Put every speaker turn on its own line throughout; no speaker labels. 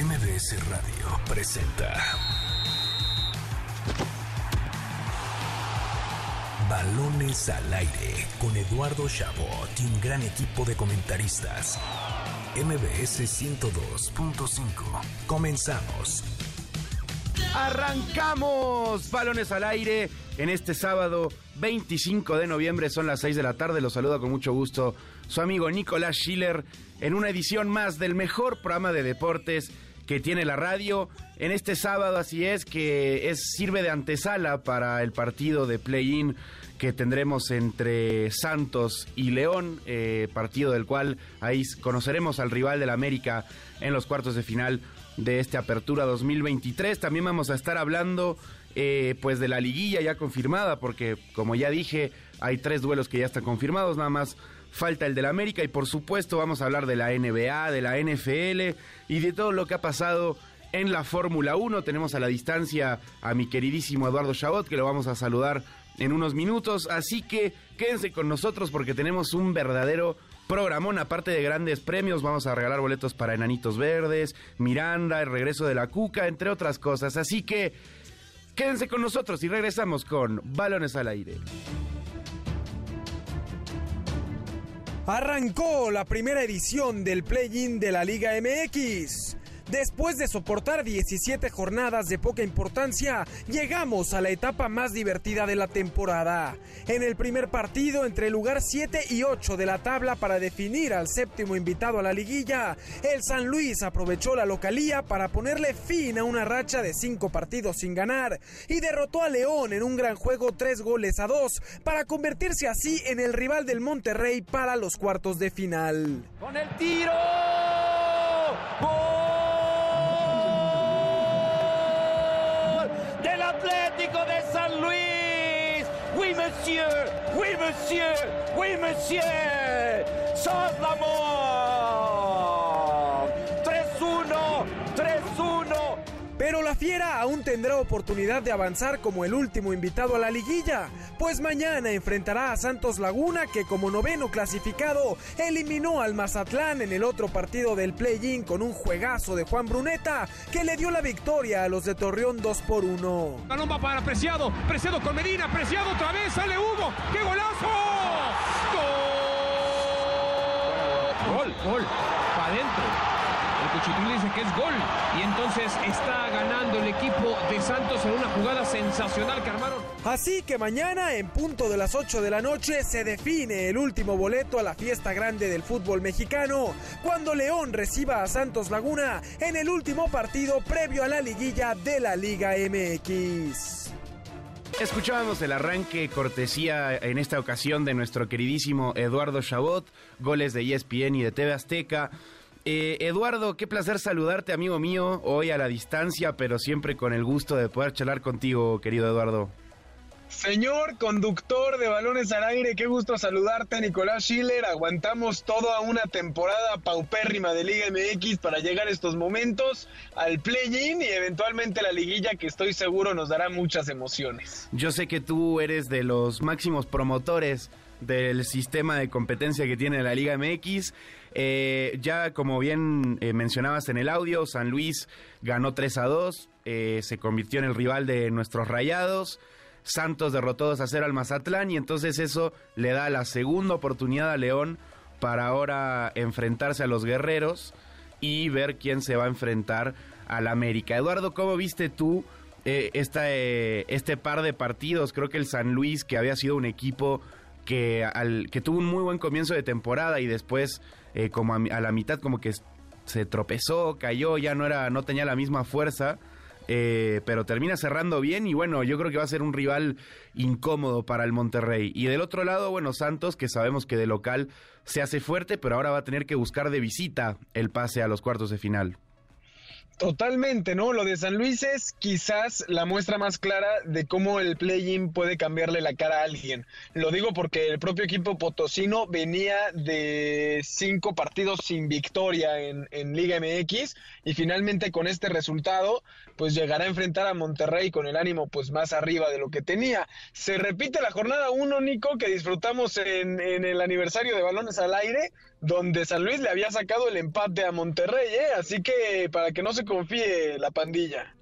MBS Radio presenta Balones al aire con Eduardo Chabot y un gran equipo de comentaristas. MBS 102.5. Comenzamos.
Arrancamos balones al aire en este sábado 25 de noviembre, son las 6 de la tarde, los saluda con mucho gusto su amigo Nicolás Schiller en una edición más del mejor programa de deportes que tiene la radio. En este sábado, así es, que es, sirve de antesala para el partido de play-in que tendremos entre Santos y León, eh, partido del cual ahí conoceremos al rival del América en los cuartos de final de esta apertura 2023. También vamos a estar hablando eh, pues de la liguilla ya confirmada, porque como ya dije, hay tres duelos que ya están confirmados, nada más falta el del América y por supuesto vamos a hablar de la NBA, de la NFL y de todo lo que ha pasado en la Fórmula 1. Tenemos a la distancia a mi queridísimo Eduardo Chabot que lo vamos a saludar en unos minutos, así que quédense con nosotros porque tenemos un verdadero programón, aparte de grandes premios, vamos a regalar boletos para Enanitos Verdes, Miranda, el regreso de la Cuca, entre otras cosas. Así que quédense con nosotros y regresamos con Balones al Aire.
Arrancó la primera edición del play-in de la Liga MX. Después de soportar 17 jornadas de poca importancia, llegamos a la etapa más divertida de la temporada. En el primer partido entre el lugar 7 y 8 de la tabla para definir al séptimo invitado a la liguilla, el San Luis aprovechó la localía para ponerle fin a una racha de 5 partidos sin ganar y derrotó a León en un gran juego 3 goles a 2 para convertirse así en el rival del Monterrey para los cuartos de final.
Con el tiro. Atlético de San Luis. Oui, monsieur. Oui, monsieur. Oui, monsieur. Sos l'amour.
La Fiera aún tendrá oportunidad de avanzar como el último invitado a la liguilla, pues mañana enfrentará a Santos Laguna que como noveno clasificado eliminó al Mazatlán en el otro partido del play-in con un juegazo de Juan Bruneta que le dio la victoria a los de Torreón 2 por 1.
Balón va para Preciado, Preciado con Medina, Preciado otra vez, sale Hugo, ¡qué golazo! ¡Gol! Gol, gol, para adentro. El Cuchitril dice que es gol y entonces está ganando el equipo de Santos en una jugada sensacional que armaron.
Así que mañana en punto de las 8 de la noche se define el último boleto a la fiesta grande del fútbol mexicano cuando León reciba a Santos Laguna en el último partido previo a la liguilla de la Liga MX.
Escuchábamos el arranque cortesía en esta ocasión de nuestro queridísimo Eduardo Chabot, goles de ESPN y de TV Azteca. Eh, Eduardo, qué placer saludarte, amigo mío, hoy a la distancia, pero siempre con el gusto de poder charlar contigo, querido Eduardo.
Señor conductor de balones al aire, qué gusto saludarte, Nicolás Schiller. Aguantamos toda una temporada paupérrima de Liga MX para llegar a estos momentos al play-in y eventualmente la liguilla que estoy seguro nos dará muchas emociones.
Yo sé que tú eres de los máximos promotores del sistema de competencia que tiene la Liga MX. Eh, ya como bien eh, mencionabas en el audio, San Luis ganó 3 a 2, eh, se convirtió en el rival de nuestros rayados. Santos derrotó 2 a 0 al Mazatlán y entonces eso le da la segunda oportunidad a León para ahora enfrentarse a los guerreros y ver quién se va a enfrentar al América. Eduardo, ¿cómo viste tú esta, este par de partidos? Creo que el San Luis, que había sido un equipo que, que tuvo un muy buen comienzo de temporada y después eh, como a, a, la mitad como que se tropezó, cayó, ya no era, no tenía la misma fuerza. Eh, pero termina cerrando bien y bueno, yo creo que va a ser un rival incómodo para el Monterrey. Y del otro lado, bueno, Santos, que sabemos que de local se hace fuerte, pero ahora va a tener que buscar de visita el pase a los cuartos de final.
Totalmente, ¿no? Lo de San Luis es quizás la muestra más clara de cómo el play-in puede cambiarle la cara a alguien. Lo digo porque el propio equipo potosino venía de cinco partidos sin victoria en, en, Liga MX y finalmente con este resultado pues llegará a enfrentar a Monterrey con el ánimo pues más arriba de lo que tenía. Se repite la jornada 1, Nico, que disfrutamos en, en el aniversario de Balones al Aire donde San Luis le había sacado el empate a Monterrey, ¿eh? Así que para que no se confíe la pandilla.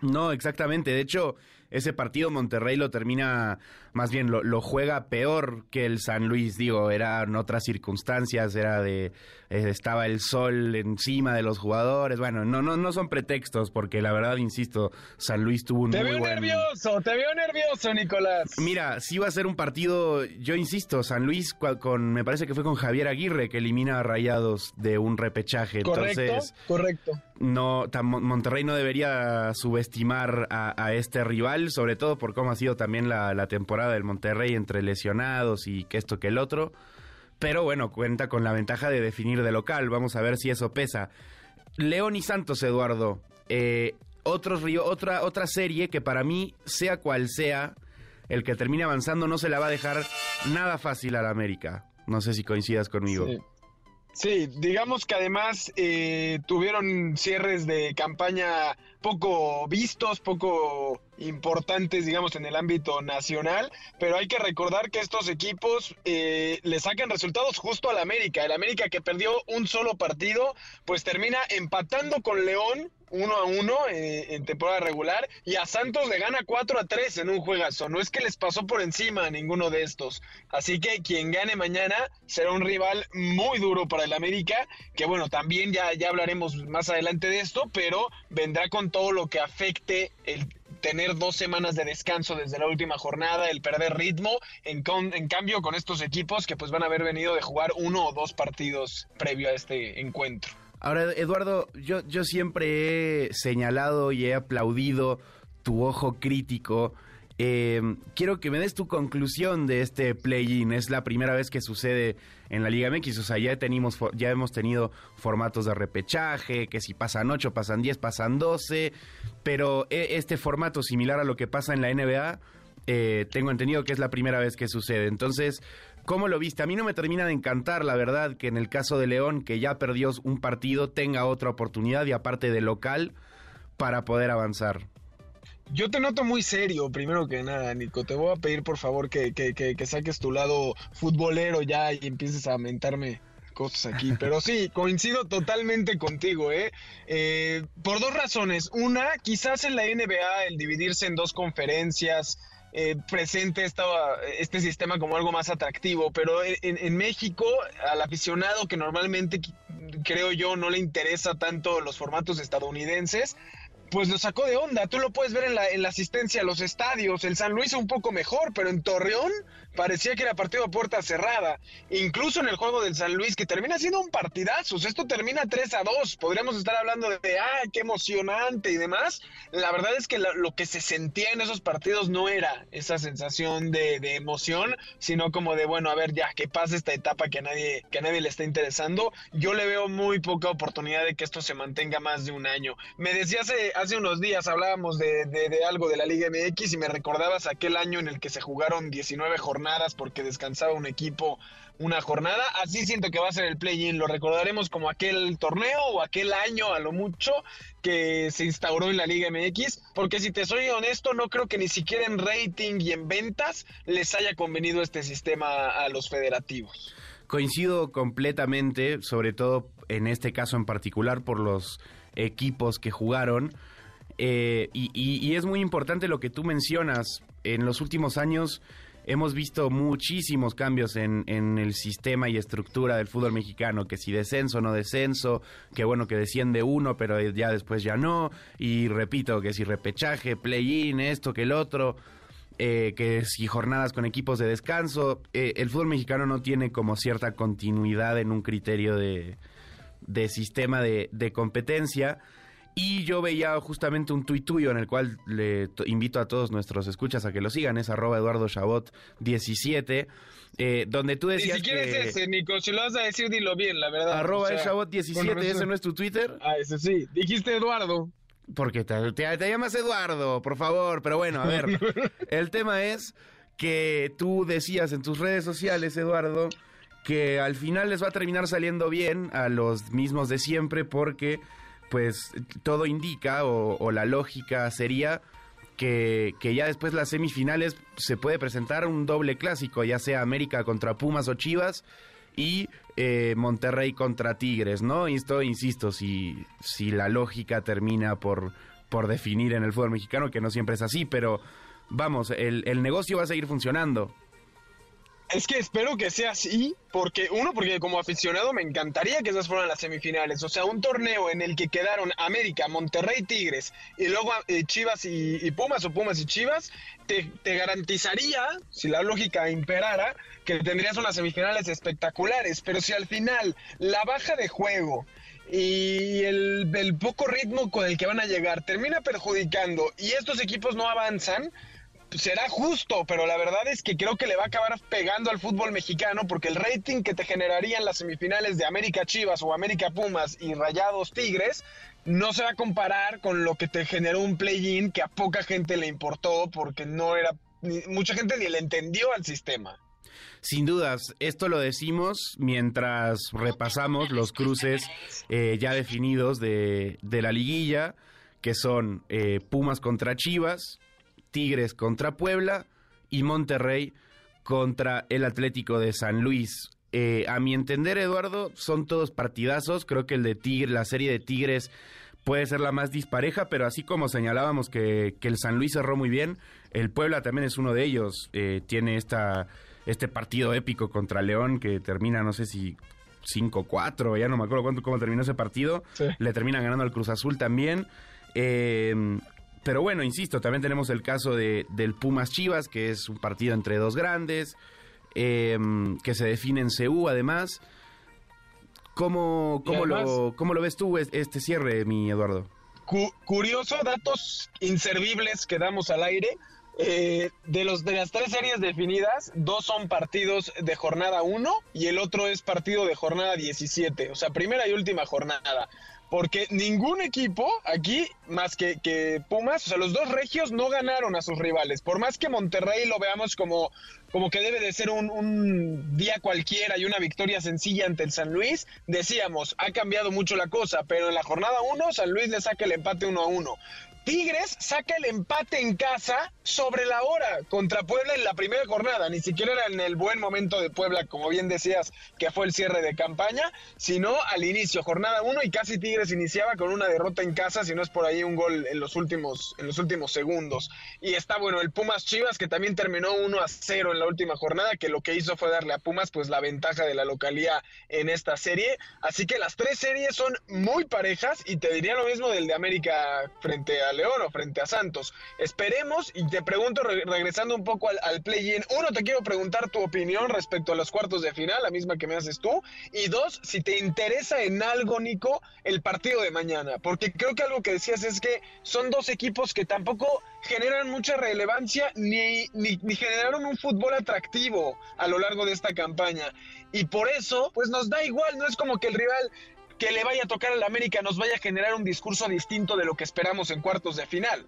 No, exactamente. De hecho, ese partido Monterrey lo termina, más bien lo, juega peor que el San Luis, digo, eran otras circunstancias, era de, eh, estaba el sol encima de los jugadores, bueno, no, no, no son pretextos, porque la verdad, insisto, San Luis tuvo un
te
muy
veo
buen...
nervioso, te veo nervioso, Nicolás.
Mira, sí va a ser un partido, yo insisto, San Luis con, me parece que fue con Javier Aguirre que elimina a Rayados de un repechaje,
correcto,
entonces...
Correcto,
no, Monterrey no debería subestimar a, este rival, sobre todo por cómo ha sido también la, temporada del Monterrey entre lesionados y que esto que el otro. Pero bueno, cuenta con la ventaja de definir de local. Vamos a ver si eso pesa. León y Santos, Eduardo. Eh, otra, otra serie que para mí, sea cual sea, el que termine avanzando no se la va a dejar nada fácil a la América. No sé si coincidas conmigo.
Sí, digamos que además eh, tuvieron cierres de campaña poco vistos, poco importantes, digamos, en el ámbito nacional, pero hay que recordar que estos equipos eh, le sacan resultados justo al América. El América que perdió un solo partido, pues termina empatando con León uno a uno eh, en temporada regular y a Santos le gana 4 a 3 en un juegazo. No es que les pasó por encima a ninguno de estos. Así que quien gane mañana será un rival muy duro para el América, que bueno, también ya, ya hablaremos más adelante de esto, pero vendrá con todo lo que afecte el tener dos semanas de descanso desde la última jornada, el perder ritmo, en, en cambio con estos equipos que pues van a haber venido de jugar uno o dos partidos previo a este encuentro.
Ahora, Eduardo, yo, yo siempre he señalado y he aplaudido tu ojo crítico. Em, quiero que me des tu conclusión de este play-in. Es la primera vez que sucede en la Liga MX. O sea, ya, tenemos, ya hemos tenido formatos de repechaje, que si pasan 8, pasan 10, pasan 12. Pero e, este formato similar a lo que pasa en la NBA, eh, tengo entendido que es la primera vez que sucede. Entonces, ¿Cómo lo viste? A mí no me termina de encantar, la verdad, que en el caso de León, que ya perdió un partido, tenga otra oportunidad y aparte de local para poder avanzar.
Yo te noto muy serio, primero que nada, Nico. Te voy a pedir, por favor, que, que, saques tu lado futbolero ya y empieces a mentarme cosas aquí. Pero sí, coincido totalmente contigo, ¿eh? ¿eh? Por dos razones. Una, quizás en la NBA el dividirse en dos conferencias eh, presente estaba este sistema como algo más atractivo, pero en, en, México al aficionado que normalmente creo yo no le interesa tanto los formatos estadounidenses, pues lo sacó de onda. Tú lo puedes ver en la, en la asistencia a los estadios. El San Luis un poco mejor, pero en Torreón parecía que era partido a puerta cerrada. Incluso en el juego del San Luis, que termina siendo un partidazo. Esto termina 3 a 2. Podríamos estar hablando de, ah, qué emocionante y demás. La verdad es que lo, que se sentía en esos partidos no era esa sensación de, de, emoción, sino como de, bueno, a ver, ya, que pase esta etapa que a, nadie, que a nadie le está interesando. Yo le veo muy poca oportunidad de que esto se mantenga más de un año. Me decía hace, hace unos días, hablábamos de, de, algo de la Liga MX y me recordabas aquel año en el que se jugaron 19 jornadas porque descansaba un equipo una jornada. Así siento que va a ser el play-in. Lo recordaremos como aquel torneo o aquel año a lo mucho que se instauró en la Liga MX. Porque si te soy honesto, no creo que ni siquiera en rating y en ventas les haya convenido este sistema a los federativos.
Coincido completamente, sobre todo en este caso en particular por los equipos que jugaron. Eh, y es muy importante lo que tú mencionas. En los últimos años hemos visto muchísimos cambios en, en, el sistema y estructura del fútbol mexicano, que si descenso, no descenso, que bueno, que desciende uno, pero ya después ya no, y repito, que si repechaje, play-in, esto, que el otro, eh, que si jornadas con equipos de descanso, eh, el fútbol mexicano no tiene como cierta continuidad en un criterio de, de sistema de competencia. Y yo veía justamente un tuit tuyo en el cual le invito a todos nuestros escuchas a que lo sigan, es arroba Eduardo Chabot 17, eh, donde tú decías.
Ni siquiera es ese, Nico, si lo vas a decir, dilo bien, la verdad.
Arroba Chabot 17, ¿ese no es tu Twitter?
Ah, ese sí. Dijiste Eduardo.
Porque te, te llamas Eduardo, por favor, pero bueno, a ver. el tema es que tú decías en tus redes sociales, Eduardo, que al final les va a terminar saliendo bien a los mismos de siempre porque pues todo indica o, la lógica sería que, ya después las semifinales se puede presentar un doble clásico, ya sea América contra Pumas o Chivas, y eh, Monterrey contra Tigres, ¿no? Y esto, insisto, si, si la lógica termina por, por definir en el fútbol mexicano, que no siempre es así, pero vamos, el, el negocio va a seguir funcionando.
Es que espero que sea así, porque uno, porque como aficionado me encantaría que esas fueran las semifinales. O sea, un torneo en el que quedaron América, Monterrey, Tigres y luego eh, Chivas y, Pumas o Pumas y Chivas, te, te, garantizaría, si la lógica imperara, que tendrías unas semifinales espectaculares. Pero si al final la baja de juego y el, el poco ritmo con el que van a llegar termina perjudicando y estos equipos no avanzan, será justo, pero la verdad es que creo que le va a acabar pegando al fútbol mexicano porque el rating que te generarían las semifinales de América Chivas o América Pumas y Rayados Tigres no se va a comparar con lo que te generó un play-in que a poca gente le importó porque no era mucha gente ni le entendió al sistema.
Sin dudas, esto lo decimos mientras repasamos los cruces eh, ya definidos de, de, la liguilla, que son eh, Pumas contra Chivas, Tigres contra Puebla y Monterrey contra el Atlético de San Luis. Eh, a mi entender, Eduardo, son todos partidazos. Creo que el de Tigre, la serie de Tigres puede ser la más dispareja, pero así como señalábamos que, el San Luis cerró muy bien, el Puebla también es uno de ellos. Eh, tiene esta, este partido épico contra León que termina, no sé si 5-4, ya no me acuerdo cuánto, cómo terminó ese partido. Le terminan ganando al Cruz Azul también. Eh, pero bueno, insisto, también tenemos el caso de, del Pumas Chivas, que es un partido entre dos grandes, em, que se define en CU además. ¿Cómo, cómo, lo, ¿Cómo lo ves tú este cierre, mi Eduardo?
curioso, datos inservibles que damos al aire. Eh, de, los, de las tres series definidas, dos son partidos de jornada 1 y el otro es partido de jornada 17, o sea, primera y última jornada porque ningún equipo aquí, más que, que, Pumas, o sea, los dos regios no ganaron a sus rivales. Por más que Monterrey lo veamos como, como que debe de ser un, un, día cualquiera y una victoria sencilla ante el San Luis, decíamos, ha cambiado mucho la cosa, pero en la jornada 1 San Luis le saca el empate 1 a 1. Tigres saca el empate en casa sobre la hora contra Puebla en la primera jornada. Ni siquiera era en el buen momento de Puebla, como bien decías, que fue el cierre de campaña, sino al inicio, jornada 1 y casi Tigres iniciaba con una derrota en casa, si no es por ahí un gol en los últimos, en los últimos segundos. Y está bueno el Pumas Chivas, que también terminó 1 a 0 en la última jornada, que lo que hizo fue darle a Pumas pues la ventaja de la localía en esta serie. Así que las tres series son muy parejas y te diría lo mismo del de América frente a León o frente a Santos. Esperemos y te pregunto, regresando un poco al, play-in, uno, te quiero preguntar tu opinión respecto a los cuartos de final, la misma que me haces tú, y dos, si te interesa en algo, Nico, el partido de mañana, porque creo que algo que decías es que son dos equipos que tampoco generan mucha relevancia ni, ni, ni generaron un fútbol atractivo a lo largo de esta campaña. Y por eso, pues nos da igual, no es como que el rival que le vaya a tocar al América nos vaya a generar un discurso distinto de lo que esperamos en cuartos de final.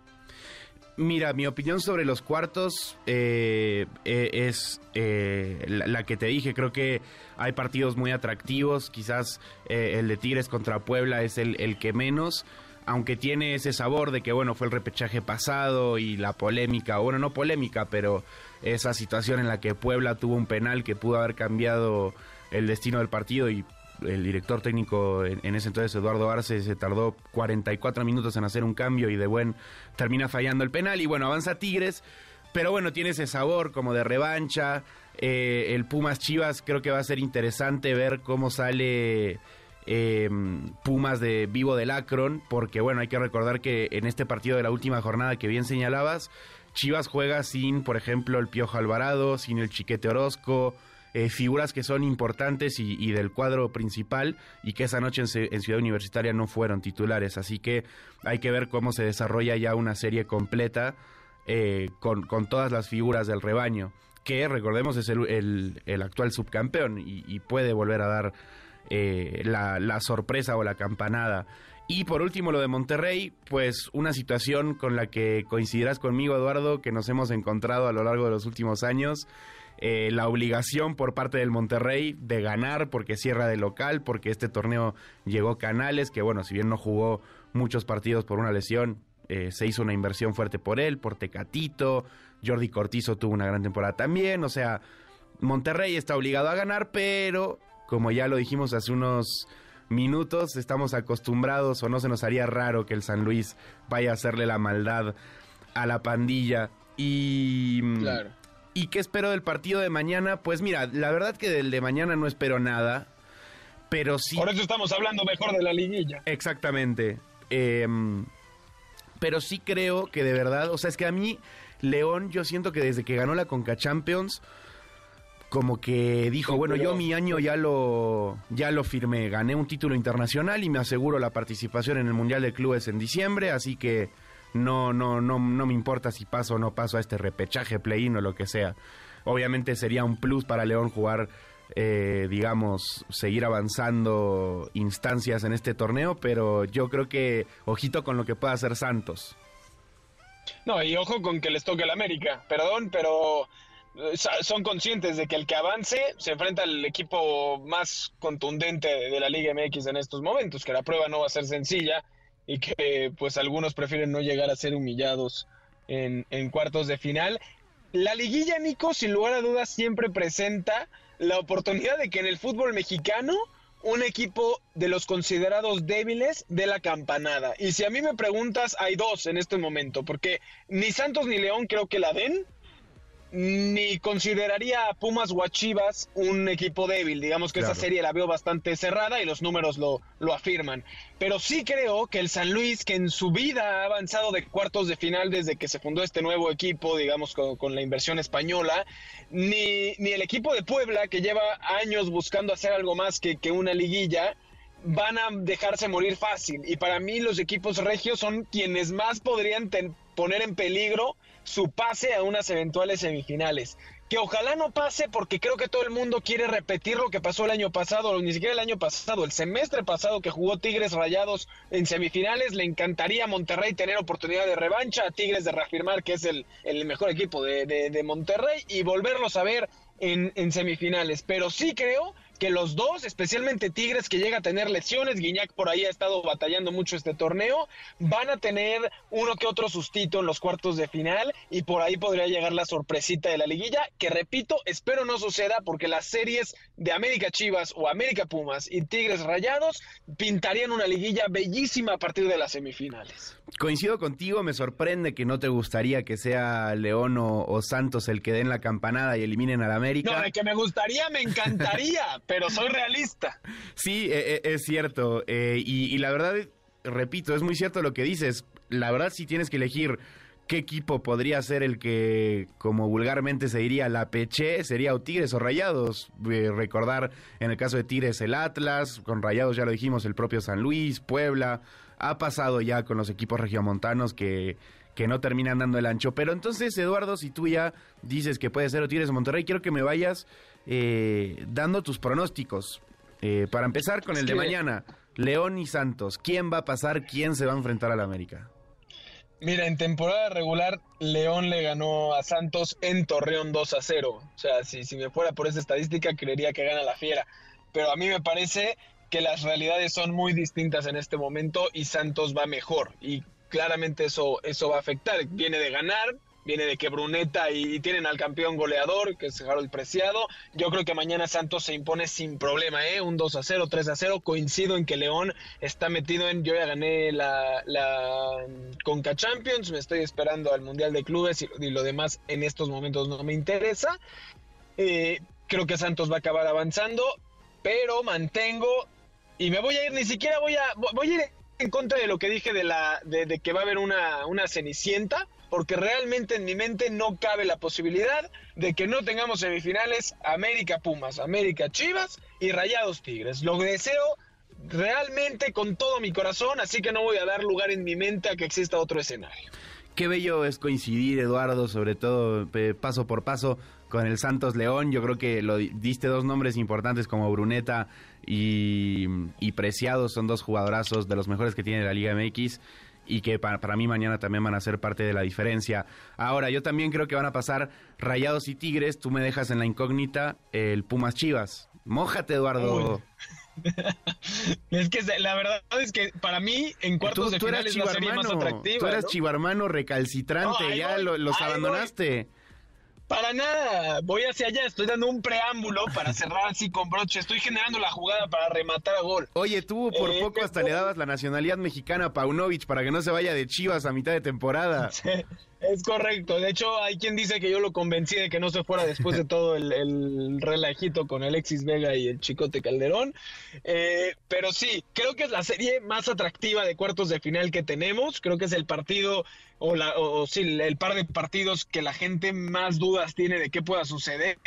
Mira, mi opinión sobre los cuartos eh, eh, es eh, la, que te dije. Creo que hay partidos muy atractivos. Quizás el de Tigres contra Puebla es el, el, que menos. Aunque tiene ese sabor de que, bueno, fue el repechaje pasado y la polémica, bueno, no polémica, pero esa situación en la que Puebla tuvo un penal que pudo haber cambiado el destino del partido y el director técnico en, ese entonces, Eduardo Arce, se tardó 44 minutos en hacer un cambio y de buen termina fallando el penal. Y bueno, avanza Tigres, pero bueno, tiene ese sabor como de revancha. Eh, el Pumas Chivas creo que va a ser interesante ver cómo sale em, Pumas de Vivo del Akron, porque bueno, hay que recordar que en este partido de la última jornada que bien señalabas, Chivas juega sin, por ejemplo, el Piojo Alvarado, sin el Chiquete Orozco. Eh, figuras que son importantes y, del cuadro principal y que esa noche en, Ciudad Universitaria no fueron titulares. Así que hay que ver cómo se desarrolla ya una serie completa eh, con, todas las figuras del rebaño, que recordemos es el, actual subcampeón y, puede volver a dar eh, la sorpresa o la campanada. Y por último, lo de Monterrey, pues una situación con la que coincidirás conmigo, Eduardo, que nos hemos encontrado a lo largo de los últimos años eh, la obligación por parte del Monterrey de ganar porque cierra de local, porque este torneo llegó Canales, que bueno, si bien no jugó muchos partidos por una lesión, eh, se hizo una inversión fuerte por él, por Tecatito, Jordi Cortizo tuvo una gran temporada también, o sea, Monterrey está obligado a ganar, pero como ya lo dijimos hace unos minutos, estamos acostumbrados o no se nos haría raro que el San Luis vaya a hacerle la maldad a la pandilla. Y...
Claro.
¿Y qué espero del partido de mañana? Pues mira, la verdad que del de mañana no espero nada, pero sí...
Por eso estamos hablando mejor de la liguilla.
Exactamente. Em, pero sí creo que de verdad, o sea, es que a mí, León, yo siento que desde que ganó la Conca Champions, como que dijo, bueno, yo mi año ya lo, ya lo firmé, gané un título internacional y me aseguro la participación en el Mundial de Clubes en diciembre, así que no, no, no, no me importa si paso o no paso a este repechaje, play-in o lo que sea. Obviamente sería un plus para León jugar, eh, digamos, seguir avanzando instancias en este torneo, pero yo creo que ojito con lo que pueda hacer Santos.
No, y ojo con que les toque el América. Perdón, pero eh, son conscientes de que el que avance se enfrenta al equipo más contundente de la Liga MX en estos momentos, que la prueba no va a ser sencilla y que pues algunos prefieren no llegar a ser humillados en, en cuartos de final. La liguilla, Nico, sin lugar a dudas, siempre presenta la oportunidad de que en el fútbol mexicano un equipo de los considerados débiles de la campanada. Y si a mí me preguntas, hay dos en este momento, porque ni Santos ni León creo que la den, ni consideraría a Pumas o a Chivas un equipo débil. Digamos que esa serie la veo bastante cerrada y los números lo, lo afirman. Pero sí creo que el San Luis, que en su vida ha avanzado de cuartos de final desde que se fundó este nuevo equipo, digamos con, la inversión española, ni, ni, el equipo de Puebla, que lleva años buscando hacer algo más que, que una liguilla, van a dejarse morir fácil. Y para mí los equipos regios son quienes más podrían poner en peligro su pase a unas eventuales semifinales. Que ojalá no pase porque creo que todo el mundo quiere repetir lo que pasó el año pasado, ni siquiera el año pasado, el semestre pasado que jugó Tigres Rayados en semifinales. Le encantaría a Monterrey tener oportunidad de revancha, a Tigres de reafirmar que es el, el mejor equipo de, de, Monterrey y volverlos a ver en, en semifinales. Pero sí creo que los dos, especialmente Tigres, que llega a tener lesiones, Guiñac por ahí ha estado batallando mucho este torneo, van a tener uno que otro sustito en los cuartos de final y por ahí podría llegar la sorpresita de la liguilla, que repito, espero no suceda porque las series de América Chivas o América Pumas y Tigres Rayados pintarían una liguilla bellísima a partir de las semifinales.
Coincido contigo, me sorprende que no te gustaría que sea León o, Santos el que den la campanada y eliminen al América.
No, de que me gustaría, me encantaría, pero soy realista.
Sí, e, e, es cierto. Eh, y, la verdad, repito, es muy cierto lo que dices. La verdad, si tienes que elegir qué equipo podría ser el que, como vulgarmente se diría, la peche, sería o Tigres o Rayados. Eh, recordar en el caso de Tigres el Atlas, con Rayados ya lo dijimos, el propio San Luis, Puebla. Ha pasado ya con los equipos regiomontanos que, que no terminan dando el ancho. Pero entonces, Eduardo, si tú ya dices que puede ser o Tigres o Monterrey, quiero que me vayas eh, dando tus pronósticos. Eh, para empezar con el de mañana, León y Santos. ¿Quién va a pasar? ¿Quién se va a enfrentar al América?
Mira, en temporada regular, León le ganó a Santos en Torreón 2 a 0. O sea, si, si me fuera por esa estadística, creería que gana la fiera. Pero a mí me parece que las realidades son muy distintas en este momento y Santos va mejor. Y claramente eso, eso va a afectar. Viene de ganar, viene de que Bruneta y, tienen al campeón goleador, que es Harold Preciado. Yo creo que mañana Santos se impone sin problema, ¿eh? Un 2 a 0, 3 a 0. Coincido en que León está metido en. Yo ya gané la, la Conca Champions, me estoy esperando al Mundial de Clubes y, lo demás en estos momentos no me interesa. Eh, creo que Santos va a acabar avanzando, pero mantengo. Y me voy a ir, ni siquiera voy a. Voy a ir en contra de lo que dije de, la, de, que va a haber una, una cenicienta porque realmente en mi mente no cabe la posibilidad de que no tengamos semifinales América Pumas, América Chivas y Rayados Tigres. Lo deseo realmente con todo mi corazón, así que no voy a dar lugar en mi mente a que exista otro escenario.
Qué bello es coincidir, Eduardo, sobre todo paso por paso con el Santos León. Yo creo que lo diste dos nombres importantes como Bruneta y, y Preciado, son dos jugadorazos de los mejores que tiene la Liga MX y que para, para, mí mañana también van a ser parte de la diferencia. Ahora, yo también creo que van a pasar Rayados y Tigres. Tú me dejas en la incógnita el Pumas Chivas. Mójate, Eduardo.
es que la verdad es que para mí en cuartos de final es la serie más atractiva.
Tú eres chivarmano recalcitrante, ya los abandonaste.
Para nada, voy hacia allá, estoy dando un preámbulo para cerrar así con broche, estoy generando la jugada para rematar a gol.
Oye, tú por
Eh,
poco hasta le dabas la nacionalidad mexicana a Paunovic para que no se vaya de Chivas a mitad de temporada.
Es correcto, de hecho hay quien dice que yo lo convencí de que no se fuera después de todo el, el relajito con Alexis Vega y el Chicote Calderón, Eh, pero sí, creo que es la serie más atractiva de cuartos de final que tenemos, creo que es el partido o, la, o, o sí, el par de partidos que la gente más dudas tiene de qué pueda suceder.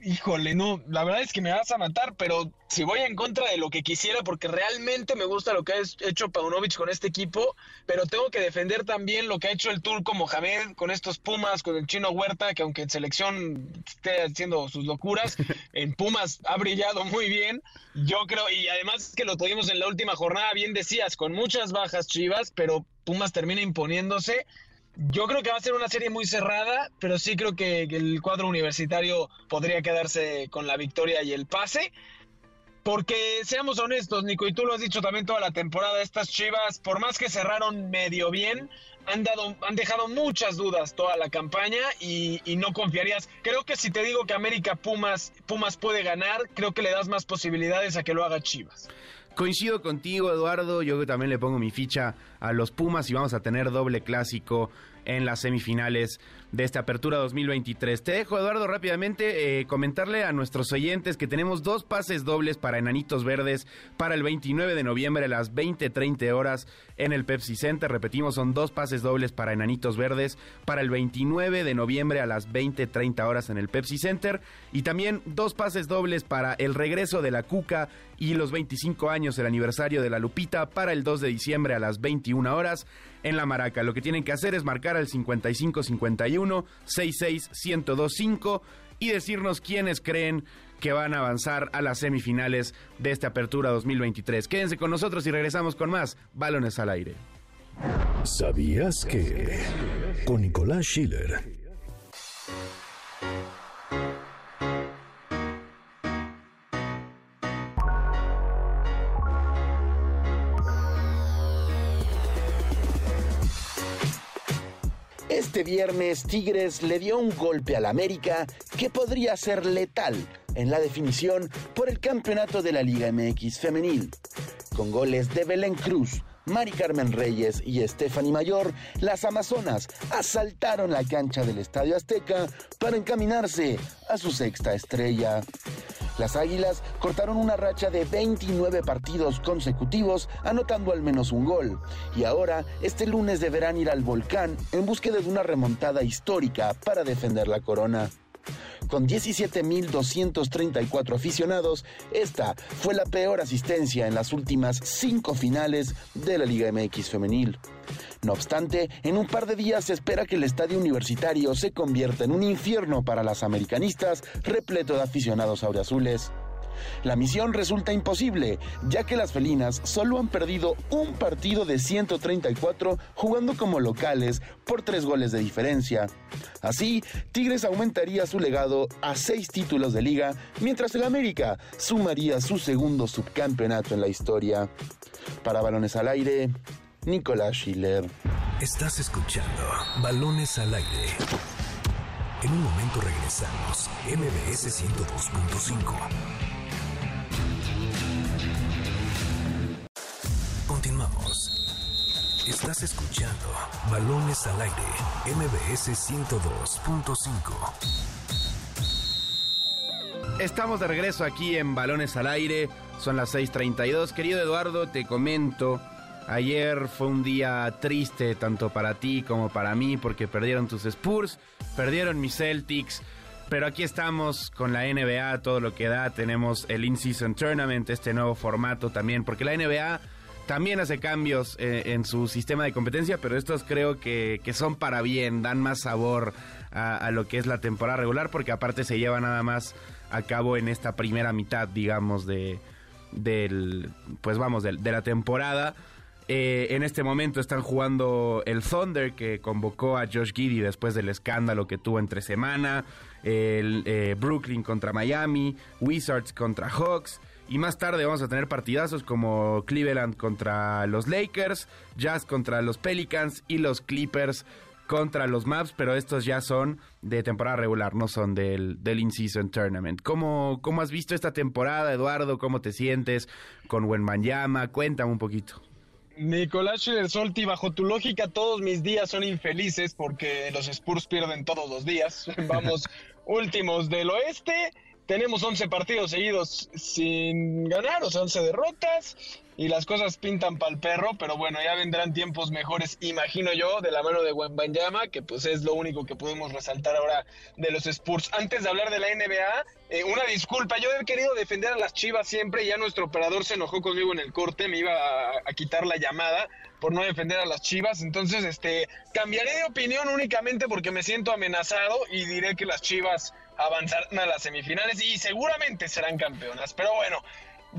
Híjole, no, la verdad es que me vas a matar, pero si voy en contra de lo que quisiera, porque realmente me gusta lo que ha hecho Paunovic con este equipo, pero tengo que defender también lo que ha hecho el turco Mohamed con estos Pumas, con el chino Huerta, que aunque en selección esté haciendo sus locuras, en Pumas ha brillado muy bien. Yo creo, y además que lo tuvimos en la última jornada, bien decías, con muchas bajas chivas, pero Pumas termina imponiéndose. Yo creo que va a ser una serie muy cerrada, pero sí creo que, el cuadro universitario podría quedarse con la victoria y el pase. Porque seamos honestos, Nico, y tú lo has dicho también toda la temporada, estas Chivas, por más que cerraron medio bien, han, dado, han dejado muchas dudas toda la campaña y, y no confiarías. Creo que si te digo que América Pumas, Pumas puede ganar, creo que le das más posibilidades a que lo haga Chivas.
Coincido contigo, Eduardo. Yo también le pongo mi ficha a los Pumas y vamos a tener doble clásico en las semifinales de esta apertura 2023. Te dejo, Eduardo, rápidamente eh, comentarle a nuestros oyentes que tenemos dos pases dobles para Enanitos Verdes para el 29 de noviembre a las 20:30 horas en el Pepsi Center. Repetimos, son dos pases dobles para Enanitos Verdes para el 29 de noviembre a las 20:30 horas en el Pepsi Center. Y también dos pases dobles para el regreso de la Cuca y los 25 años, el aniversario de la Lupita, para el 2 de diciembre a las 21 horas en la Maraca. Lo que tienen que hacer es marcar al 5551 66 1025 y decirnos quiénes creen que van a avanzar a las semifinales de esta apertura 2023. Quédense con nosotros y regresamos con más Balones al aire.
¿Sabías que? Con Nicolás Schiller.
Viernes Tigres le dio un golpe al América que podría ser letal en la definición por el campeonato de la Liga MX femenil. Con goles de Belén Cruz, Mari Carmen Reyes y Stephanie Mayor, las Amazonas asaltaron la cancha del Estadio Azteca para encaminarse a su sexta estrella. Las Águilas cortaron una racha de 29 partidos consecutivos anotando al menos un gol y ahora este lunes deberán ir al volcán en búsqueda de una remontada histórica para defender la corona. Con 17.234 aficionados, esta fue la peor asistencia en las últimas cinco finales de la Liga MX femenil. No obstante, en un par de días se espera que el estadio universitario se convierta en un infierno para las americanistas repleto de aficionados aureazules. La misión resulta imposible, ya que las felinas solo han perdido un partido de 134 jugando como locales por tres goles de diferencia. Así, Tigres aumentaría su legado a seis títulos de liga, mientras el América sumaría su segundo subcampeonato en la historia. Para balones al aire, Nicolás Schiller.
Estás escuchando Balones al aire. En un momento regresamos. MBS 102.5. Continuamos. Estás escuchando Balones al aire. MBS 102.5.
Estamos de regreso aquí en Balones al Aire. Son las 6:32. Querido Eduardo, te comento. Ayer fue un día triste tanto para ti como para mí porque perdieron tus Spurs, perdieron mis Celtics. Pero aquí estamos con la NBA, todo lo que da. Tenemos el In-Season Tournament, este nuevo formato también, porque la NBA también hace cambios eh, en su sistema de competencia, pero estos creo que, que son para bien, dan más sabor a, lo que es la temporada regular, porque aparte se lleva nada más a cabo en esta primera mitad, digamos, de del pues vamos, de, de la temporada. Eh, en este momento están jugando el Thunder, que convocó a Josh Giddy después del escándalo que tuvo entre semana. El eh, Brooklyn contra Miami, Wizards contra Hawks. Y más tarde vamos a tener partidazos como Cleveland contra los Lakers, Jazz contra los Pelicans y los Clippers contra los Maps, pero estos ya son de temporada regular, no son del, del In-Season Tournament. ¿Cómo, ¿Cómo has visto esta temporada, Eduardo? ¿Cómo te sientes con Wenmanyama? Cuéntame un poquito.
Nicolás Solti, bajo tu lógica, todos mis días son infelices porque los Spurs pierden todos los días. Vamos últimos del oeste. Tenemos 11 partidos seguidos sin ganar, o sea, 11 derrotas y las cosas pintan para el perro, pero bueno, ya vendrán tiempos mejores, imagino yo, de la mano de Wembanyama, que pues es lo único que podemos resaltar ahora de los Spurs. Antes de hablar de la NBA, eh, una disculpa, yo he querido defender a las Chivas siempre, y ya nuestro operador se enojó conmigo en el corte, me iba a, quitar la llamada por no defender a las Chivas, entonces este cambiaré de opinión únicamente porque me siento amenazado y diré que las Chivas avanzarán a las semifinales y seguramente serán campeonas. Pero bueno,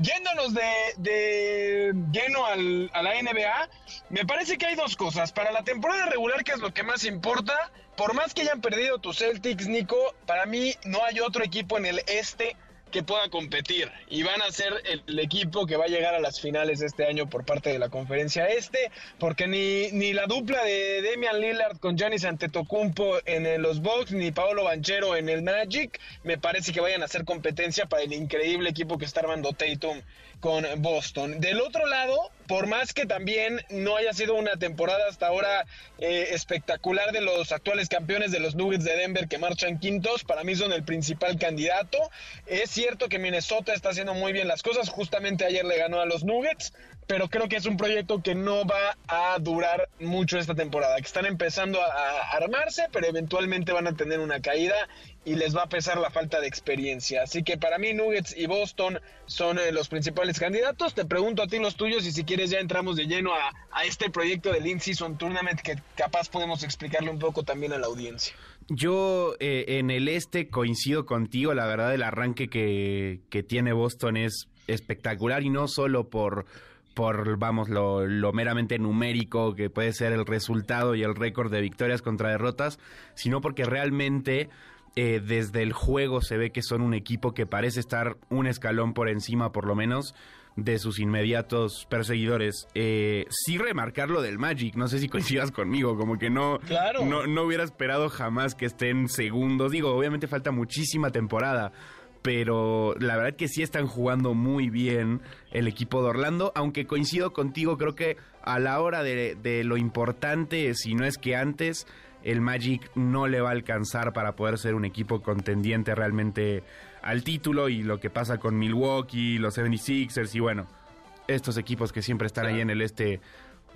Yéndonos de, lleno al, a la NBA, me parece que hay dos cosas. Para la temporada regular, que es lo que más importa, por más que hayan perdido tus Celtics, Nico, para mí no hay otro equipo en el este que pueda competir y van a ser el, equipo que va a llegar a las finales este año por parte de la conferencia este, porque ni, ni la dupla de Damian Lillard con Giannis Antetokounmpo en los Bucks ni Paolo Banchero en el Magic me parece que vayan a hacer competencia para el increíble equipo que está armando Tatum con Boston. Del otro lado, por más que también no haya sido una temporada hasta ahora eh, espectacular de los actuales campeones de los Nuggets de Denver que marchan quintos, para mí son el principal candidato. Es cierto que Minnesota está haciendo muy bien las cosas, justamente ayer le ganó a los Nuggets, pero creo que es un proyecto que no va a durar mucho esta temporada, que están empezando a armarse, pero eventualmente van a tener una caída y les va a pesar la falta de experiencia. Así que para mí Nuggets y Boston son eh, los principales candidatos. Te pregunto a ti los tuyos y si quieres ya entramos de lleno a, este proyecto del In-Season Tournament que capaz podemos explicarle un poco también a la audiencia.
Yo eh, en el este coincido contigo, la verdad el arranque que, que tiene Boston es espectacular y no solo por por, vamos, lo, lo, meramente numérico que puede ser el resultado y el récord de victorias contra derrotas, sino porque realmente eh, desde el juego se ve que son un equipo que parece estar un escalón por encima, por lo menos, de sus inmediatos perseguidores. Eh, sí remarcar lo del Magic, no sé si coincidas conmigo, como que no, no, no hubiera esperado jamás que estén segundos. Digo, obviamente falta muchísima temporada, pero la verdad que sí están jugando muy bien el equipo de Orlando, aunque coincido contigo, creo que a la hora de, de lo importante, si no es que antes, el Magic no le va a alcanzar para poder ser un equipo contendiente realmente al título y lo que pasa con Milwaukee, los 76ers y bueno, estos equipos que siempre están ahí en el este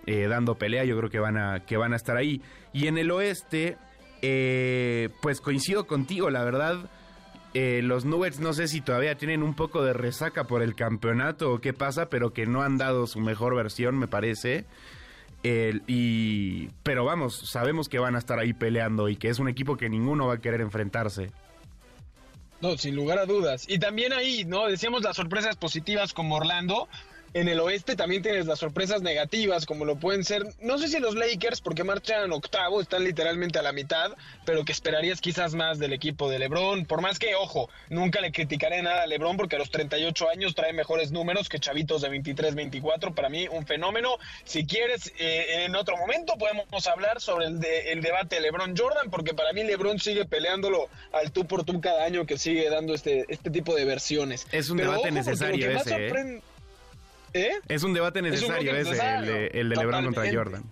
eh, dando pelea, yo creo que van a, que van a estar ahí. Y en el oeste, eh, pues coincido contigo, la verdad. Eh, los Nuggets no sé si todavía tienen un poco de resaca por el campeonato o qué pasa, pero que no han dado su mejor versión, me parece y, pero vamos, sabemos que van a estar ahí peleando y que es un equipo que ninguno va a querer enfrentarse.
No, sin lugar a dudas. Y también ahí, ¿no? Decíamos las sorpresas positivas como Orlando, en el oeste también tienes las sorpresas negativas, como lo pueden ser, no sé si los Lakers, porque marchan octavo, están literalmente a la mitad, pero que esperarías quizás más del equipo de LeBron. Por más que, ojo, nunca le criticaré nada a LeBron, porque a los 38 años trae mejores números que chavitos de 23, 24. Para mí, un fenómeno. Si quieres, eh, en otro momento podemos hablar sobre el, de, el debate LeBron-Jordan, porque para mí LeBron sigue peleándolo al tú por tú cada año que sigue dando este, este tipo de versiones.
Es un debate necesario ese. ¿eh? ¿Eh? Es un debate necesario ese, El, de, LeBron contra Jordan.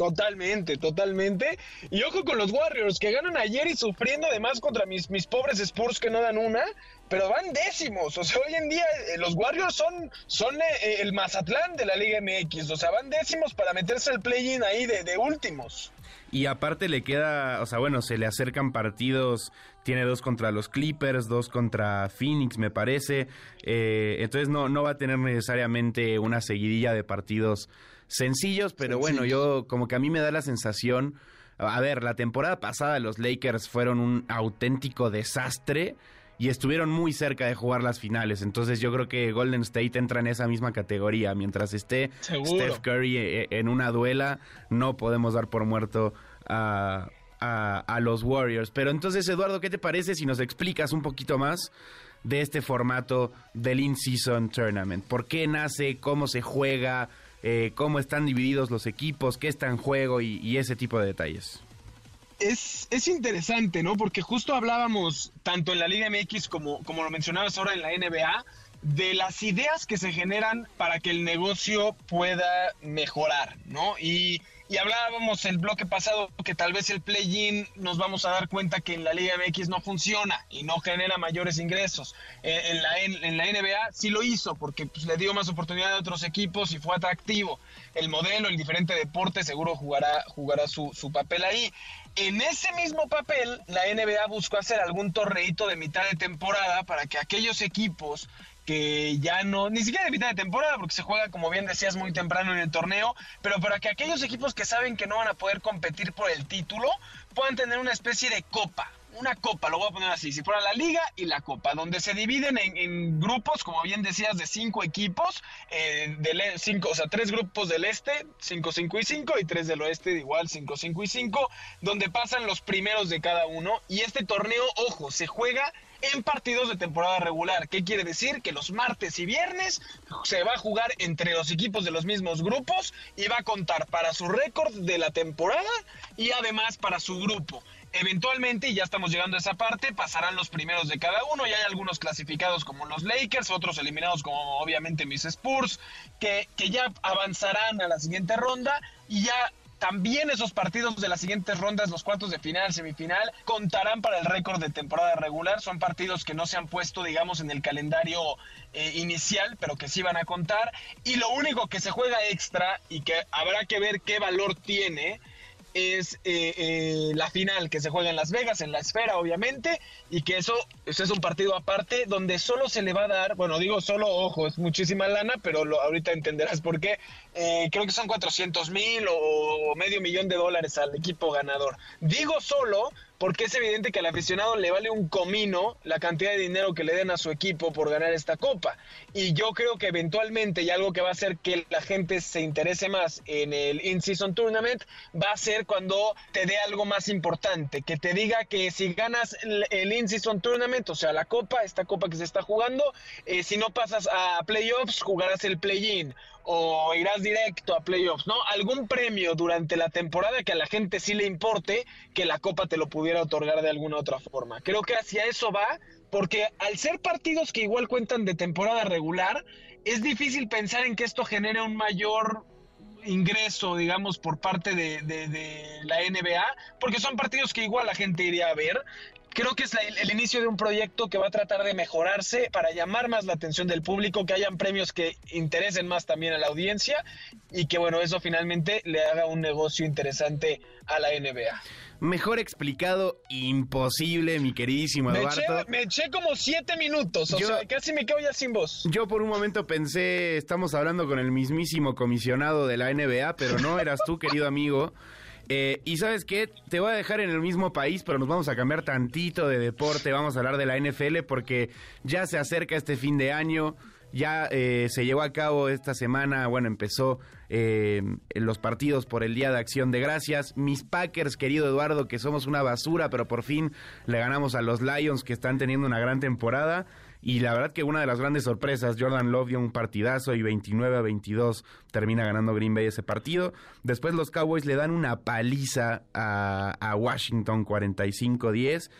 Totalmente, totalmente. Y ojo con los Warriors, que ganan ayer y sufriendo además contra mis, mis pobres Spurs que no dan una, pero van décimos. O sea, hoy en día eh, los Warriors son, son eh, el Mazatlán de la Liga MX. O sea, van décimos para meterse al play-in ahí de, de últimos.
Y aparte le queda, o sea, bueno, se le acercan partidos, tiene dos contra los Clippers, dos contra Phoenix, me parece. Eh, entonces no, no va a tener necesariamente una seguidilla de partidos sencillos, pero bueno, yo como que a mí me da la sensación, a ver, la temporada pasada los Lakers fueron un auténtico desastre y estuvieron muy cerca de jugar las finales. Entonces yo creo que Golden State entra en esa misma categoría. Mientras esté Steph Curry eh, en una duela, no podemos dar por muerto a, a, los Warriors. Pero entonces, Eduardo, ¿qué te parece si nos explicas un poquito más? de este formato del In-Season Tournament. ¿Por qué nace? ¿Cómo se juega? Eh, ¿Cómo están divididos los equipos? ¿Qué está en juego? Y, y ese tipo de detalles.
Es, es interesante, ¿no? Porque justo hablábamos, tanto en la Liga MX como, como lo mencionabas ahora en la NBA, de las ideas que se generan para que el negocio pueda mejorar, ¿no? Y, y hablábamos el bloque pasado que tal vez el play-in nos vamos a dar cuenta que en la Liga MX no funciona y no genera mayores ingresos. Eh, en, la, en, la NBA sí lo hizo porque pues, le dio más oportunidad a otros equipos y fue atractivo. El modelo, el diferente deporte seguro jugará, jugará su, su papel ahí. En ese mismo papel, la NBA buscó hacer algún torneito de mitad de temporada para que aquellos equipos que ya no, ni siquiera de mitad de temporada, porque se juega, como bien decías, muy temprano en el torneo, pero para que aquellos equipos que saben que no van a poder competir por el título puedan tener una especie de copa, una copa, lo voy a poner así, si fuera la liga y la copa, donde se dividen en, grupos, como bien decías, de cinco equipos, eh, e, cinco, o sea, tres grupos del este, cinco, cinco y cinco, y tres del oeste, igual cinco, cinco y cinco, donde pasan los primeros de cada uno, y este torneo, ojo, se juega en partidos de temporada regular. ¿Qué quiere decir? Que los martes y viernes se va a jugar entre los equipos de los mismos grupos y va a contar para su récord de la temporada y además para su grupo. Eventualmente, y ya estamos llegando a esa parte, pasarán los primeros de cada uno y hay algunos clasificados como los Lakers, otros eliminados como obviamente mis Spurs, que, que ya avanzarán a la siguiente ronda y ya también esos partidos de las siguientes rondas, los cuartos de final, semifinal, contarán para el récord de temporada regular. Son partidos que no se han puesto, digamos, en el calendario eh, inicial, pero que sí van a contar. Y lo único que se juega extra y que habrá que ver qué valor tiene es eh, eh, la final que se juega en Las Vegas, en la esfera obviamente, y que eso, eso, es un partido aparte donde solo se le va a dar, bueno, digo solo, ojo, es muchísima lana, pero lo, ahorita entenderás por qué, eh, creo que son 400 mil o medio millón de dólares al equipo ganador. Digo solo porque es evidente que al aficionado le vale un comino la cantidad de dinero que le den a su equipo por ganar esta copa. Y yo creo que eventualmente, y algo que va a hacer que la gente se interese más en el In-Season Tournament, va a ser cuando te dé algo más importante, que te diga que si ganas el In-Season Tournament, o sea, la copa, esta copa que se está jugando, eh, si no pasas a playoffs, jugarás el play-in o irás directo a playoffs, ¿no? Algún premio durante la temporada que a la gente sí le importe que la Copa te lo pudiera otorgar de alguna otra forma. Creo que hacia eso va, porque al ser partidos que igual cuentan de temporada regular, es difícil pensar en que esto genere un mayor ingreso, digamos, por parte de, de, la NBA, porque son partidos que igual la gente iría a ver creo que es el, inicio de un proyecto que va a tratar de mejorarse para llamar más la atención del público, que hayan premios que interesen más también a la audiencia y que bueno, eso finalmente le haga un negocio interesante a la NBA.
Mejor explicado, imposible, mi queridísimo Eduardo.
Me eché, como siete minutos, o sea, casi me quedo ya sin voz.
Yo por un momento pensé, estamos hablando con el mismísimo comisionado de la NBA, pero no eras tú, querido amigo. Eh, y sabes qué, te voy a dejar en el mismo país, pero nos vamos a cambiar tantito de deporte, vamos a hablar de la NFL porque ya se acerca este fin de año, ya eh, se llevó a cabo esta semana, bueno, empezó eh, los partidos por el Día de Acción de Gracias. Mis Packers, querido Eduardo, que somos una basura, pero por fin le ganamos a los Lions que están teniendo una gran temporada. Y la verdad que una de las grandes sorpresas, Jordan Love dio un partidazo y 29 a 22 termina ganando Green Bay ese partido. Después los Cowboys le dan una paliza a, Washington 45-10.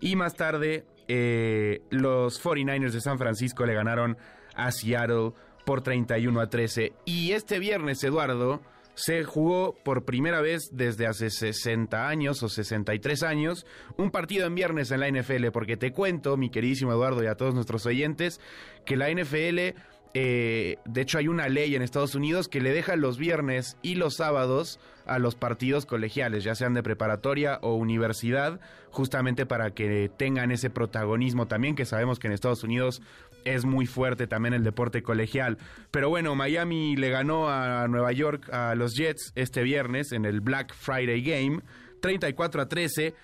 Y más tarde eh, los 49ers de San Francisco le ganaron a Seattle por 31 a 13. Y este viernes, Eduardo, se jugó por primera vez desde hace 60 años o 63 años un partido en viernes en la NFL, porque te cuento, mi queridísimo Eduardo y a todos nuestros oyentes, que la NFL, eh, de hecho hay una ley en Estados Unidos que le deja los viernes y los sábados a los partidos colegiales, ya sean de preparatoria o universidad, justamente para que tengan ese protagonismo también, que sabemos que en Estados Unidos es muy fuerte también el deporte colegial. Pero bueno, Miami le ganó a Nueva York a los Jets este viernes en el Black Friday Game, 34 a 13.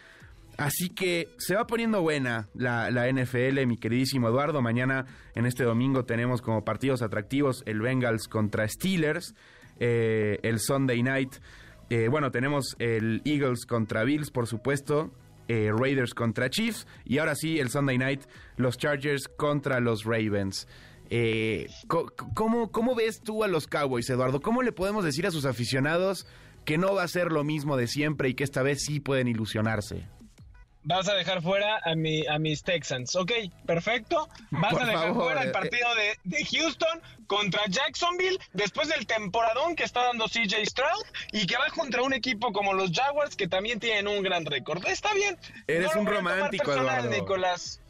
Así que se va poniendo buena la, NFL, mi queridísimo Eduardo. Mañana, en este domingo, tenemos como partidos atractivos el Bengals contra Steelers, eh, el Sunday Night. Eh, bueno, tenemos el Eagles contra Bills, por supuesto, eh, Raiders contra Chiefs y ahora sí el Sunday Night los Chargers contra los Ravens. Eh, ¿cómo, ves tú a los Cowboys, Eduardo? ¿Cómo le podemos decir a sus aficionados que no va a ser lo mismo de siempre y que esta vez sí pueden ilusionarse.
Vas a dejar fuera a, mi, a mis Texans. Ok, perfecto. Vas
Por
a dejar
favor,
fuera el
eh,
partido de, de Houston contra Jacksonville después del temporadón que está dando CJ Stroud y que va contra un equipo como los Jaguars que también tienen un gran récord. Está bien.
Eres un romántico,
personal,
Eduardo.
Nicolás.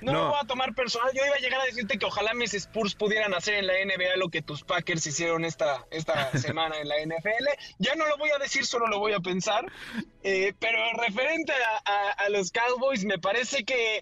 No,
No.
lo voy a tomar personal. Yo iba a llegar a decirte que ojalá mis Spurs pudieran hacer en la NBA lo que tus Packers hicieron esta, esta semana en la NFL. Ya no lo voy a decir, solo lo voy a pensar. Eh, pero referente a, a- a los Cowboys, me parece que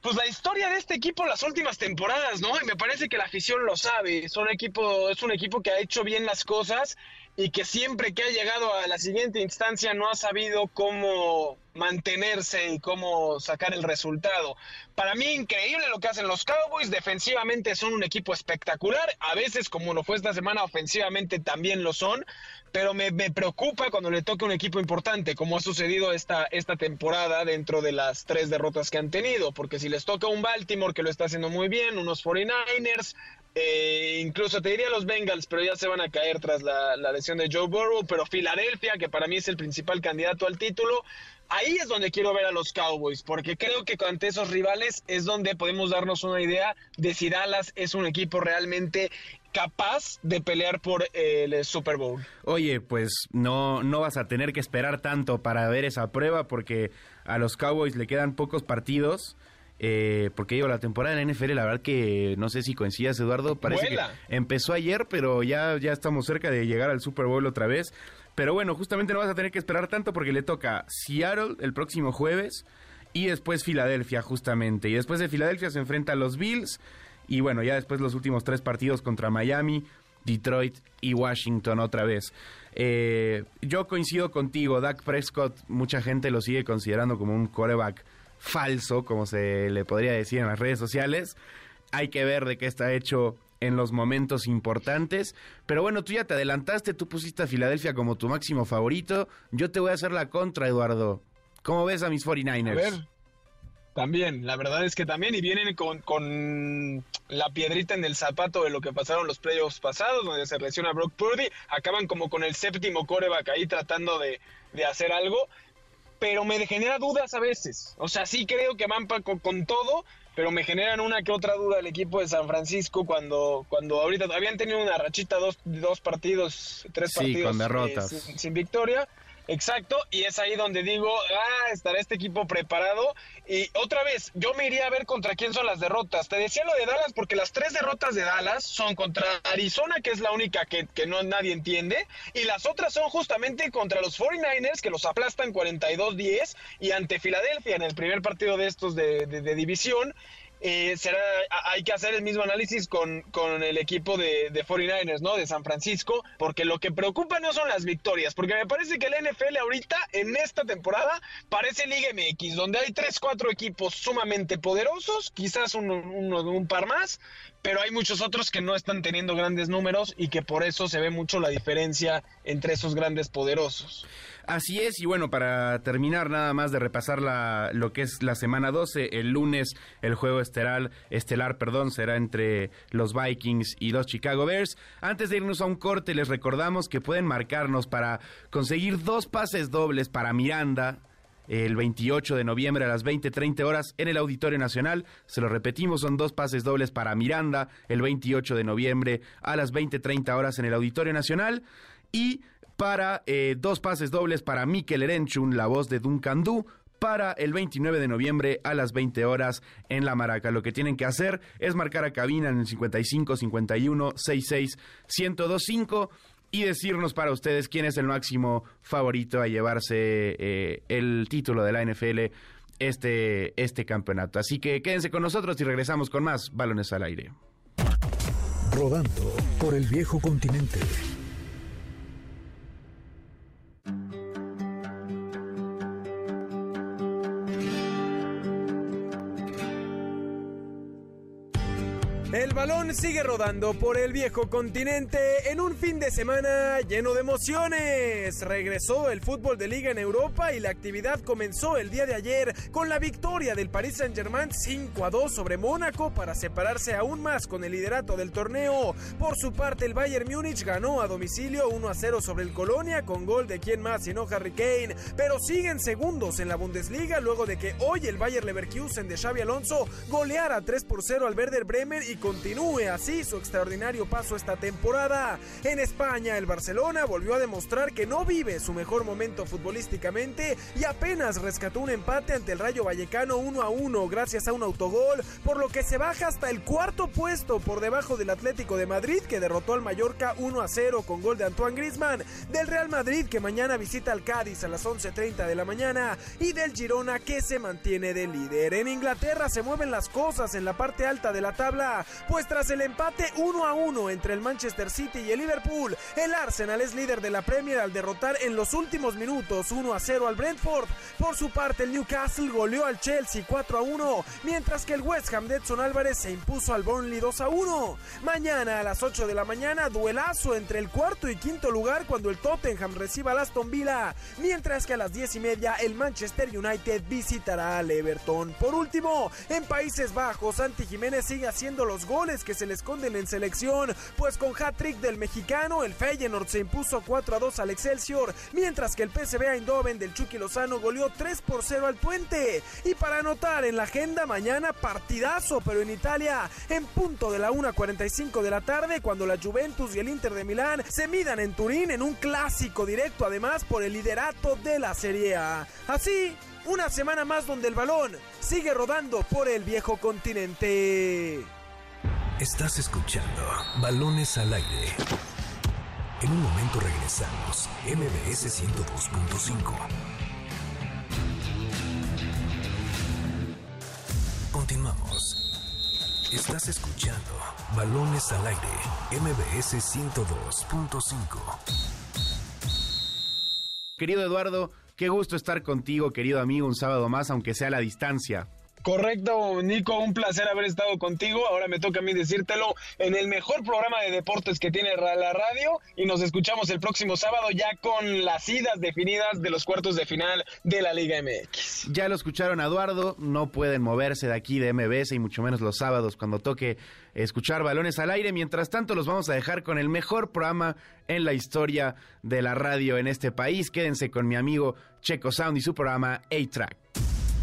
pues la historia de este equipo las últimas temporadas, ¿no? Y me parece que la afición lo sabe. Son equipo, es un equipo que ha hecho bien las cosas y que siempre que ha llegado a la siguiente instancia no ha sabido cómo mantenerse y cómo sacar el resultado. Para mí increíble lo que hacen los Cowboys, defensivamente son un equipo espectacular, a veces como lo fue esta semana ofensivamente también lo son, pero me, me preocupa cuando le toca un equipo importante, como ha sucedido esta, esta temporada dentro de las tres derrotas que han tenido, porque si les toca un Baltimore que lo está haciendo muy bien, unos 49ers, eh, incluso te diría los Bengals, pero ya se van a caer tras la, la lesión de Joe Burrow, pero Filadelfia, que para mí es el principal candidato al título, ahí es donde quiero ver a los Cowboys, porque creo que ante esos rivales es donde podemos darnos una idea de si Dallas es un equipo realmente capaz de pelear por el Super Bowl.
Oye, pues no, no vas a tener que esperar tanto para ver esa prueba porque a los Cowboys le quedan pocos partidos. Eh, porque digo, la temporada de la NFL, la verdad que no sé si coincidas, Eduardo, parece
Vuela.
que empezó ayer, pero ya, ya estamos cerca de llegar al Super Bowl otra vez. Pero bueno, justamente no vas a tener que esperar tanto porque le toca Seattle el próximo jueves y después Filadelfia, justamente. Y después de Filadelfia se enfrenta a los Bills y bueno, ya después los últimos tres partidos contra Miami, Detroit y Washington otra vez. Eh, yo coincido contigo, Dak Prescott, mucha gente lo sigue considerando como un quarterback falso, como se le podría decir en las redes sociales. Hay que ver de qué está hecho en los momentos importantes. Pero bueno, tú ya te adelantaste, tú pusiste a Filadelfia como tu máximo favorito. Yo te voy a hacer la contra, Eduardo. ¿Cómo ves a mis 49ers?
A ver. También, la verdad es que también, y vienen con, con la piedrita en el zapato de lo que pasaron los playoffs pasados, donde se lesiona Brock Purdy, acaban como con el séptimo coreback ahí tratando de, de hacer algo, pero me genera dudas a veces. O sea, sí creo que van con, con todo, pero me generan una que otra duda el equipo de San Francisco cuando, cuando ahorita habían tenido una rachita, dos, dos partidos, tres
Sí,
partidos
con
eh,
derrotas.
sin, sin victoria. Exacto, y es ahí donde digo, ah, estará este equipo preparado. Y otra vez, yo me iría a ver contra quién son las derrotas. Te decía lo de Dallas porque las tres derrotas de Dallas son contra Arizona, que es la única que, que no nadie entiende, y las otras son justamente contra los 49ers, que los aplastan 42-10, y ante Filadelfia en el primer partido de estos de, de- de división. Eh, será, hay que hacer el mismo análisis con, con el equipo de, de 49ers, ¿no? De San Francisco, porque lo que preocupa no son las victorias, porque me parece que el NFL ahorita, en esta temporada, parece Liga MX, donde hay tres, cuatro equipos sumamente poderosos, quizás un- un par más, pero hay muchos otros que no están teniendo grandes números y que por eso se ve mucho la diferencia entre esos grandes poderosos.
Así es, y bueno, para terminar nada más de repasar la, lo que es la semana 12, el lunes el juego estelar, estelar perdón, será entre los Vikings y los Chicago Bears. Antes de irnos a un corte, les recordamos que pueden marcarnos para conseguir dos pases dobles para Miranda el 28 de noviembre a las 20:30 horas en el Auditorio Nacional. Se lo repetimos, son dos pases dobles para Miranda el 28 de noviembre a las 20:30 horas en el Auditorio Nacional. Y para eh, dos pases dobles para Mikel Erenchun, la voz de Duncan Du, para el 29 de noviembre a las 20 horas en La Maraca. Lo que tienen que hacer es marcar a cabina en el 55 51 66 1025 y decirnos para ustedes quién es el máximo favorito a llevarse eh, el título de la NFL este, este campeonato. Así que quédense con nosotros y regresamos con más balones al aire.
Rodando por el viejo continente.
El balón sigue rodando por el viejo continente en un fin de semana lleno de emociones. Regresó el fútbol de liga en Europa y la actividad comenzó el día de ayer con la victoria del Paris Saint-Germain 5 a 2 sobre Mónaco para separarse aún más con el liderato del torneo. Por su parte, el Bayern Múnich ganó a domicilio 1 a 0 sobre el Colonia con gol de quien más sino Harry Kane, pero siguen segundos en la Bundesliga luego de que hoy el Bayern Leverkusen de Xavi Alonso goleara 3 por 0 al Werder Bremen y continúe así su extraordinario paso esta temporada. En España, el Barcelona volvió a demostrar que no vive su mejor momento futbolísticamente y apenas rescató un empate ante el Rayo Vallecano 1 a 1 gracias a un autogol, por lo que se baja hasta el cuarto puesto por debajo del Atlético de Madrid que derrotó al Mallorca 1 a 0 con gol de Antoine Griezmann, del Real Madrid que mañana visita al Cádiz a las 11:30 de la mañana y del Girona que se mantiene de líder. En Inglaterra se mueven las cosas en la parte alta de la tabla pues tras el empate 1 a 1 entre el Manchester City y el Liverpool, el Arsenal es líder de la Premier al derrotar en los últimos minutos 1 a 0 al Brentford. Por su parte, el Newcastle goleó al Chelsea 4 a 1, mientras que el West Ham de Edson Álvarez se impuso al Burnley 2 a 1. Mañana a las 8 de la mañana, duelazo entre el cuarto y quinto lugar cuando el Tottenham reciba al Aston Villa, mientras que a las 10 y media el Manchester United visitará al Everton. Por último, en Países Bajos, Santi Jiménez sigue haciendo goles que se le esconden en selección, pues con hat-trick del mexicano, el Feyenoord se impuso 4 a 2 al Excelsior, mientras que el PSV Eindhoven del Chucky Lozano goleó 3 por 0 al Puente. Y para anotar en la agenda mañana partidazo, pero en Italia, en punto de la 1.45 de la tarde, cuando la Juventus y el Inter de Milán se midan en Turín en un clásico directo, además por el liderato de la Serie A. Así, una semana más donde el balón sigue rodando por el viejo continente.
Estás escuchando Balones al aire. En un momento regresamos. MBS 102.5. Continuamos. Estás escuchando Balones al aire. MBS 102.5.
Querido Eduardo, qué gusto estar contigo, querido amigo, un sábado más, aunque sea a la distancia.
Correcto, Nico, un placer haber estado contigo. Ahora me toca a mí decírtelo en el mejor programa de deportes que tiene la radio y nos escuchamos el próximo sábado ya con las idas definidas de los cuartos de final de la Liga MX.
Ya lo escucharon Eduardo, no pueden moverse de aquí de MBS y mucho menos los sábados cuando toque escuchar balones al aire. Mientras tanto, los vamos a dejar con el mejor programa en la historia de la radio en este país. Quédense con mi amigo Checo Sound y su programa A-Track.